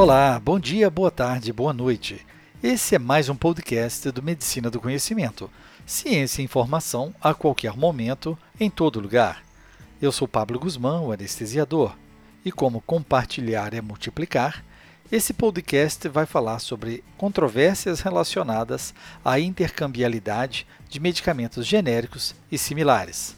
Olá, bom dia, boa tarde, boa noite. Esse é mais um podcast do Medicina do Conhecimento. Ciência e informação a qualquer momento, em todo lugar. Eu sou Pablo Guzmão, o anestesiador, e como compartilhar é multiplicar, esse podcast vai falar sobre controvérsias relacionadas à intercambialidade de medicamentos genéricos e similares.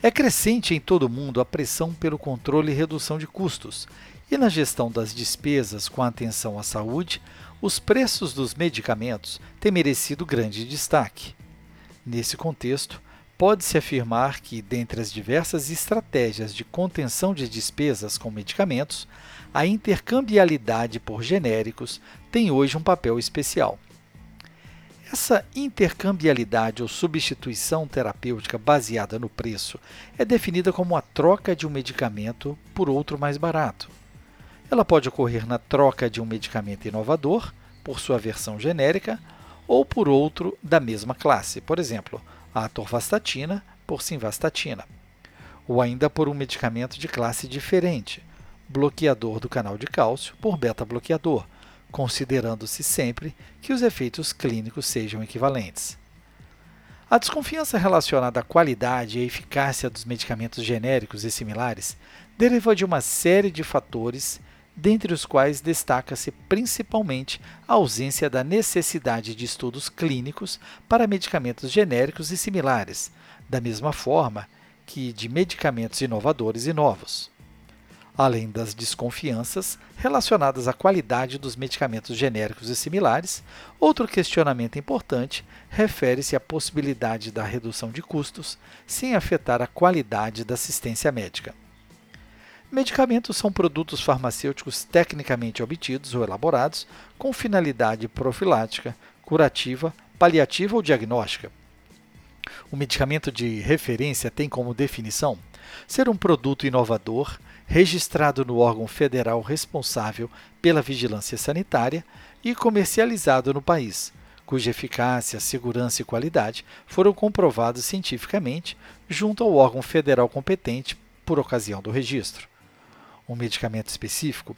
É crescente em todo o mundo a pressão pelo controle e redução de custos, e na gestão das despesas com atenção à saúde, os preços dos medicamentos têm merecido grande destaque. Nesse contexto, pode-se afirmar que, dentre as diversas estratégias de contenção de despesas com medicamentos, a intercambialidade por genéricos tem hoje um papel especial. Essa intercambialidade ou substituição terapêutica baseada no preço é definida como a troca de um medicamento por outro mais barato. Ela pode ocorrer na troca de um medicamento inovador por sua versão genérica ou por outro da mesma classe, por exemplo, a atorvastatina por simvastatina, ou ainda por um medicamento de classe diferente, bloqueador do canal de cálcio por beta-bloqueador, considerando-se sempre que os efeitos clínicos sejam equivalentes. A desconfiança relacionada à qualidade e eficácia dos medicamentos genéricos e similares deriva de uma série de fatores, dentre os quais destaca-se principalmente a ausência da necessidade de estudos clínicos para medicamentos genéricos e similares, da mesma forma que de medicamentos inovadores e novos além das desconfianças relacionadas à qualidade dos medicamentos genéricos e similares, outro questionamento importante refere-se à possibilidade da redução de custos sem afetar a qualidade da assistência médica. Medicamentos são produtos farmacêuticos tecnicamente obtidos ou elaborados com finalidade profilática, curativa, paliativa ou diagnóstica. O medicamento de referência tem como definição ser um produto inovador, registrado no órgão federal responsável pela vigilância sanitária e comercializado no país, cuja eficácia, segurança e qualidade foram comprovados cientificamente junto ao órgão federal competente por ocasião do registro. Um medicamento específico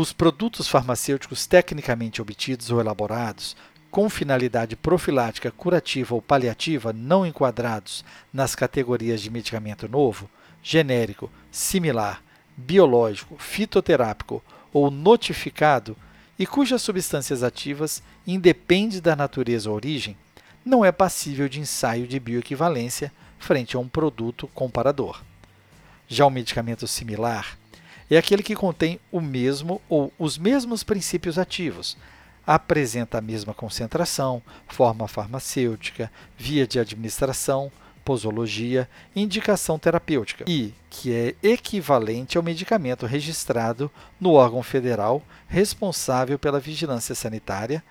os produtos farmacêuticos tecnicamente obtidos ou elaborados com finalidade profilática, curativa ou paliativa não enquadrados nas categorias de medicamento novo, genérico, similar, biológico, fitoterápico ou notificado e cujas substâncias ativas independe da natureza ou origem, não é passível de ensaio de bioequivalência frente a um produto comparador. Já o medicamento similar é aquele que contém o mesmo ou os mesmos princípios ativos, apresenta a mesma concentração, forma farmacêutica, via de administração, posologia, indicação terapêutica e que é equivalente ao medicamento registrado no órgão federal responsável pela vigilância sanitária,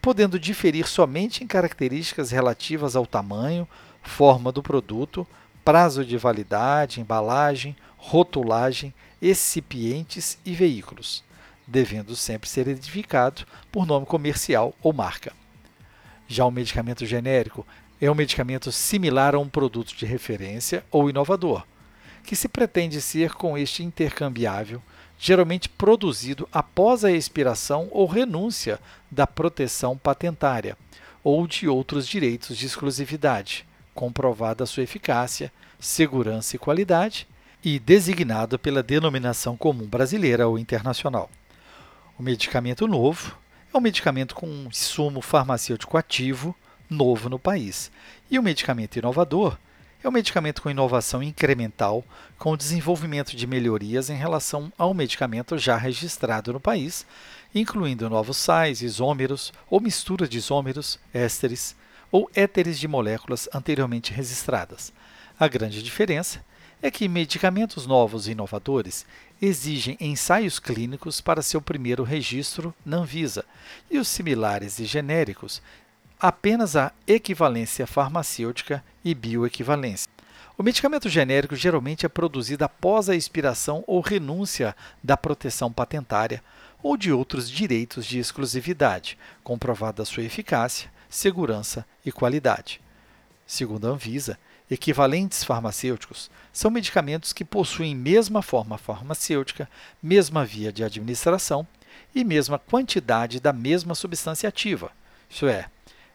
podendo diferir somente em características relativas ao tamanho, forma do produto, prazo de validade, embalagem, rotulagem, excipientes e veículos devendo sempre ser identificado por nome comercial ou marca. Já o medicamento genérico é um medicamento similar a um produto de referência ou inovador, que se pretende ser com este intercambiável, geralmente produzido após a expiração ou renúncia da proteção patentária ou de outros direitos de exclusividade, comprovada sua eficácia, segurança e qualidade, e designado pela denominação comum brasileira ou internacional. O medicamento novo é um medicamento com um insumo farmacêutico ativo novo no país. E o medicamento inovador é um medicamento com inovação incremental, com o desenvolvimento de melhorias em relação ao medicamento já registrado no país, incluindo novos sais, isômeros ou mistura de isômeros, ésteres ou éteres de moléculas anteriormente registradas. A grande diferença é que medicamentos novos e inovadores exigem ensaios clínicos para seu primeiro registro na Anvisa, e os similares e genéricos apenas a equivalência farmacêutica e bioequivalência. O medicamento genérico geralmente é produzido após a expiração ou renúncia da proteção patentária ou de outros direitos de exclusividade, comprovada sua eficácia, segurança e qualidade. Segundo a Anvisa, Equivalentes farmacêuticos são medicamentos que possuem mesma forma farmacêutica, mesma via de administração e mesma quantidade da mesma substância ativa, isso é,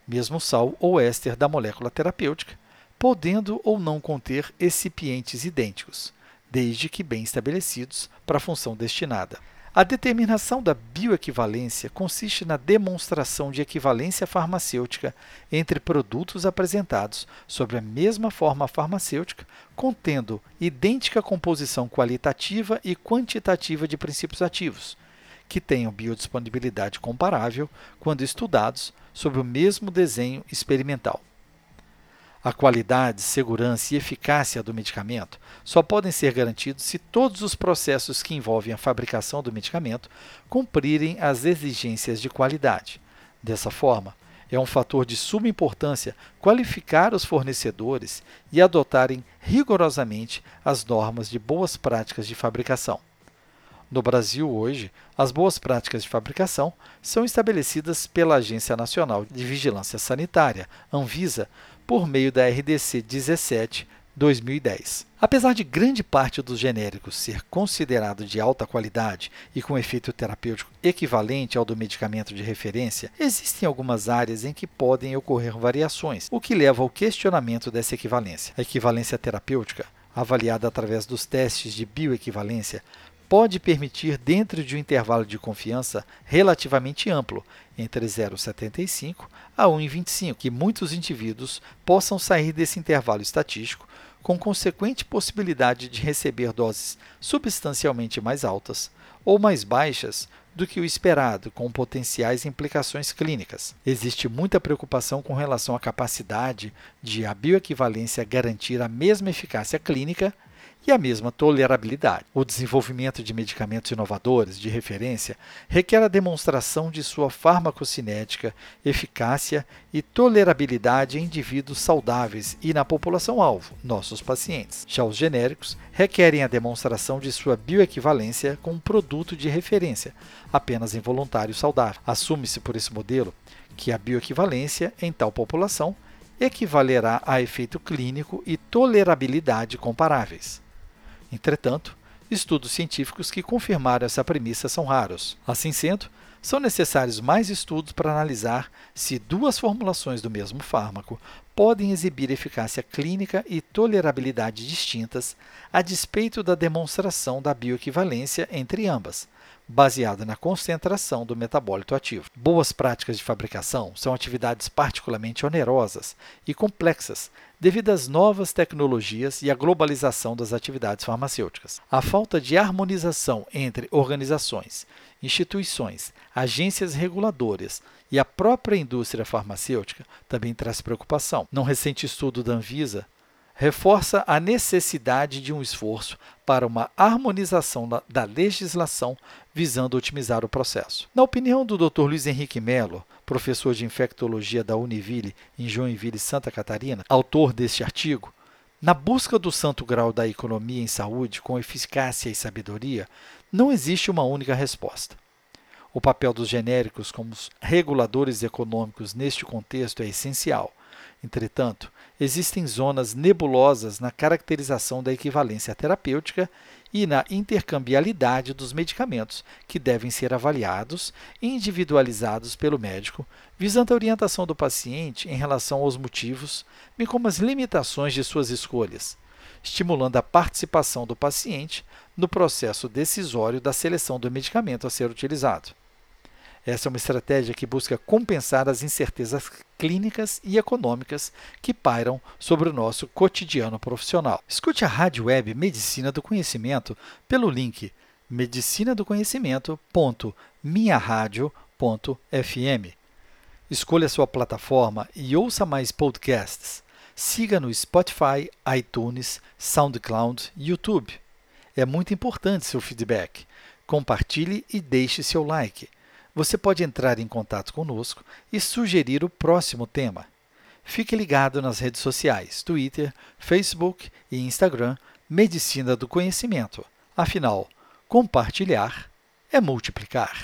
mesmo sal ou éster da molécula terapêutica, podendo ou não conter excipientes idênticos, desde que bem estabelecidos para a função destinada. A determinação da bioequivalência consiste na demonstração de equivalência farmacêutica entre produtos apresentados sobre a mesma forma farmacêutica, contendo idêntica composição qualitativa e quantitativa de princípios ativos, que tenham biodisponibilidade comparável quando estudados sobre o mesmo desenho experimental. A qualidade, segurança e eficácia do medicamento só podem ser garantidos se todos os processos que envolvem a fabricação do medicamento cumprirem as exigências de qualidade. Dessa forma, é um fator de suma importância qualificar os fornecedores e adotarem rigorosamente as normas de boas práticas de fabricação. No Brasil, hoje, as boas práticas de fabricação são estabelecidas pela Agência Nacional de Vigilância Sanitária, Anvisa, por meio da RDC 17 2010. Apesar de grande parte dos genéricos ser considerado de alta qualidade e com efeito terapêutico equivalente ao do medicamento de referência, existem algumas áreas em que podem ocorrer variações, o que leva ao questionamento dessa equivalência. A equivalência terapêutica, avaliada através dos testes de bioequivalência, pode permitir, dentro de um intervalo de confiança relativamente amplo, entre 0,75 a 1,25, que muitos indivíduos possam sair desse intervalo estatístico com consequente possibilidade de receber doses substancialmente mais altas ou mais baixas do que o esperado, com potenciais implicações clínicas. Existe muita preocupação com relação à capacidade de a bioequivalência garantir a mesma eficácia clínica e a mesma tolerabilidade. O desenvolvimento de medicamentos inovadores de referência requer a demonstração de sua farmacocinética, eficácia e tolerabilidade em indivíduos saudáveis e na população-alvo, nossos pacientes. Já os genéricos requerem a demonstração de sua bioequivalência com um produto de referência, apenas em voluntário saudável. Assume-se por esse modelo que a bioequivalência em tal população equivalerá a efeito clínico e tolerabilidade comparáveis. Entretanto, estudos científicos que confirmaram essa premissa são raros. Assim sendo, são necessários mais estudos para analisar se duas formulações do mesmo fármaco podem exibir eficácia clínica e tolerabilidade distintas, a despeito da demonstração da bioequivalência entre ambas, baseada na concentração do metabólito ativo. Boas práticas de fabricação são atividades particularmente onerosas e complexas devido às novas tecnologias e à globalização das atividades farmacêuticas. A falta de harmonização entre organizações, instituições, agências reguladoras e a própria indústria farmacêutica também traz preocupação. Num recente estudo da Anvisa, reforça a necessidade de um esforço para uma harmonização da legislação visando otimizar o processo. Na opinião do Dr. Luiz Henrique Mello, professor de infectologia da Univille em Joinville, Santa Catarina, autor deste artigo, na busca do santo grau da economia em saúde com eficácia e sabedoria, não existe uma única resposta. O papel dos genéricos como reguladores econômicos neste contexto é essencial. Entretanto, existem zonas nebulosas na caracterização da equivalência terapêutica e na intercambialidade dos medicamentos, que devem ser avaliados e individualizados pelo médico, visando a orientação do paciente em relação aos motivos, bem como as limitações de suas escolhas, estimulando a participação do paciente no processo decisório da seleção do medicamento a ser utilizado. Essa é uma estratégia que busca compensar as incertezas clínicas e econômicas que pairam sobre o nosso cotidiano profissional. Escute a rádio web Medicina do Conhecimento pelo link medicinadoconhecimento.minharadio.fm. Escolha sua plataforma e ouça mais podcasts. Siga no Spotify, iTunes, SoundCloud e YouTube. É muito importante seu feedback. Compartilhe e deixe seu like. Você pode entrar em contato conosco e sugerir o próximo tema. Fique ligado nas redes sociais, Twitter, Facebook e Instagram, Medicina do Conhecimento. Afinal, compartilhar é multiplicar.